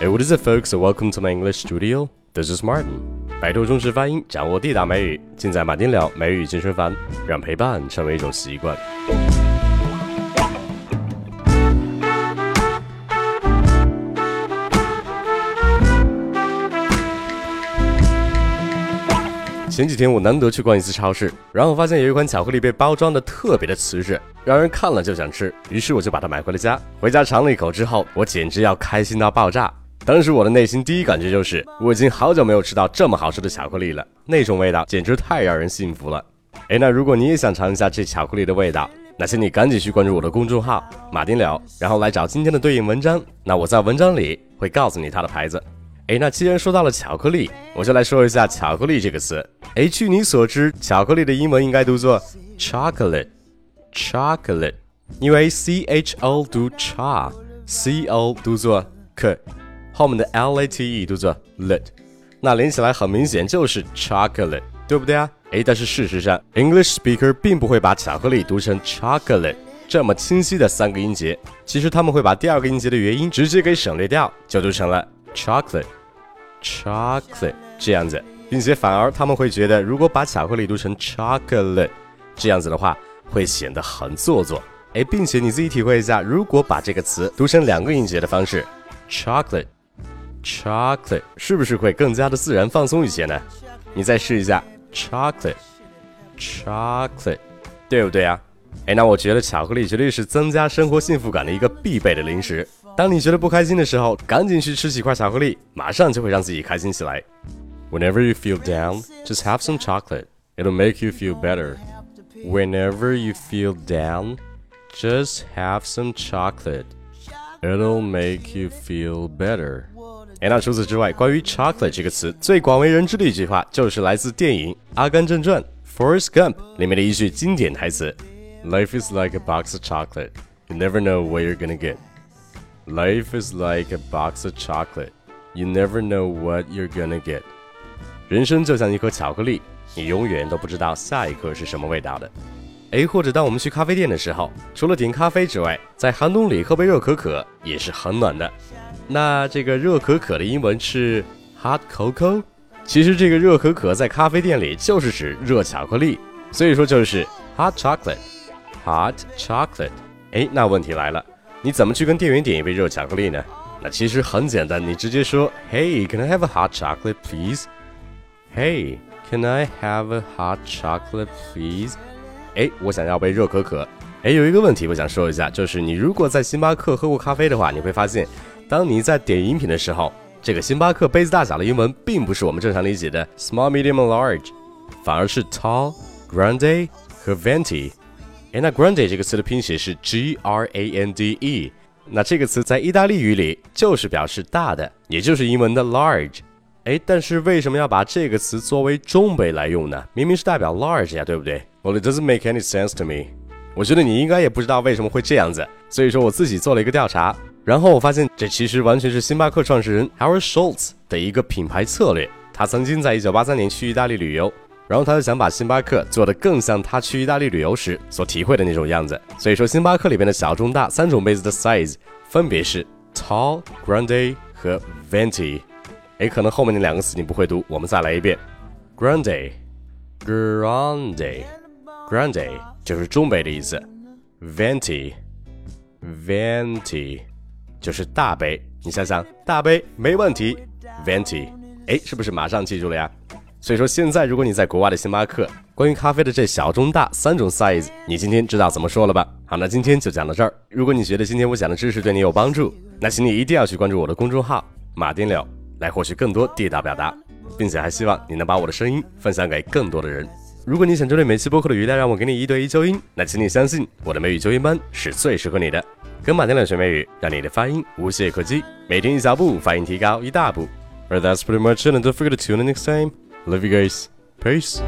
Hey, what is it, folks? Welcome to my English studio. This is Martin. 摆脱中式发音，掌握地道美语，尽在马丁聊美语健身房，让陪伴成为一种习惯。前几天我难得去逛一次超市，然后发现有一款巧克力被包装的特别的瓷实，让人看了就想吃，于是我就把它买回了家。回家尝了一口之后，我简直要开心到爆炸。当时我的内心第一感觉就是，我已经好久没有吃到这么好吃的巧克力了，那种味道简直太让人幸福了。哎，那如果你也想尝一下这巧克力的味道，那请你赶紧去关注我的公众号马丁聊，然后来找今天的对应文章。那我在文章里会告诉你它的牌子。哎，那既然说到了巧克力，我就来说一下巧克力这个词。哎，据你所知，巧克力的英文应该读作 chocolate，chocolate，因为 c h o 读 cha，c o 读作 k，后面的 l a t e 读作 lit，那连起来很明显就是 chocolate，对不对啊？哎，但是事实上，English speaker 并不会把巧克力读成 chocolate 这么清晰的三个音节，其实他们会把第二个音节的元音直接给省略掉，就读成了 chocolate。chocolate 这样子，并且反而他们会觉得，如果把巧克力读成 chocolate 这样子的话，会显得很做作。哎，并且你自己体会一下，如果把这个词读成两个音节的方式 chocolate ，chocolate，chocolate 是不是会更加的自然放松一些呢？你再试一下 chocolate，chocolate，对不对啊？哎，那我觉得巧克力绝对是增加生活幸福感的一个必备的零食。当你觉得不开心的时候，赶紧去吃几块巧克力，马上就会让自己开心起来。Whenever you feel down, just have some chocolate. It'll make you feel better. Whenever you feel down, just have some chocolate. It'll make you feel better. 哎，那除此之外，关于 chocolate 这个词最广为人知的一句话，就是来自电影《阿甘正传》（Forrest Gump） 里面的一句经典台词：“Life is like a box of chocolate. You never know what you're gonna get.” Life is like a box of chocolate. You never know what you're gonna get. 人生就像一颗巧克力，你永远都不知道下一颗是什么味道的。哎，或者当我们去咖啡店的时候，除了点咖啡之外，在寒冬里喝杯热可可也是很暖的。那这个热可可的英文是 hot cocoa。其实这个热可可在咖啡店里就是指热巧克力，所以说就是 hot chocolate。hot chocolate。哎，那问题来了。你怎么去跟店员点一杯热巧克力呢？那其实很简单，你直接说，Hey, can I have a hot chocolate, please? Hey, can I have a hot chocolate, please? 哎，我想要杯热可可。哎，有一个问题我想说一下，就是你如果在星巴克喝过咖啡的话，你会发现，当你在点饮品的时候，这个星巴克杯子大小的英文并不是我们正常理解的 small, medium, large，反而是 tall, grande 和 venti。哎，那 grande 这个词的拼写是 g r a n d e，那这个词在意大利语里就是表示大的，也就是英文的 large。哎，但是为什么要把这个词作为中杯来用呢？明明是代表 large 呀，对不对？Well, it doesn't make any sense to me。我觉得你应该也不知道为什么会这样子，所以说我自己做了一个调查，然后我发现这其实完全是星巴克创始人 Howard Schultz 的一个品牌策略。他曾经在1983年去意大利旅游。然后他就想把星巴克做得更像他去意大利旅游时所体会的那种样子，所以说星巴克里边的小、中、大三种杯子的 size 分别是 tall、grande 和 venti。哎，可能后面那两个词你不会读，我们再来一遍：grande，grande，grande 就是中杯的意思；venti，venti 就是大杯。你想想，大杯没问题，venti，哎，是不是马上记住了呀？所以说，现在如果你在国外的星巴克，关于咖啡的这小、中、大三种 size，你今天知道怎么说了吧？好，那今天就讲到这儿。如果你觉得今天我讲的知识对你有帮助，那请你一定要去关注我的公众号“马丁柳”，来获取更多地道表达，并且还希望你能把我的声音分享给更多的人。如果你想针对每期播客的语料让我给你一对一纠音，那请你相信我的美语纠音班是最适合你的。跟马丁柳学美语，让你的发音无懈可击，每天一小步，发音提高一大步。Well, that's pretty much it, and don't forget to tune in next time. Love you guys. Peace.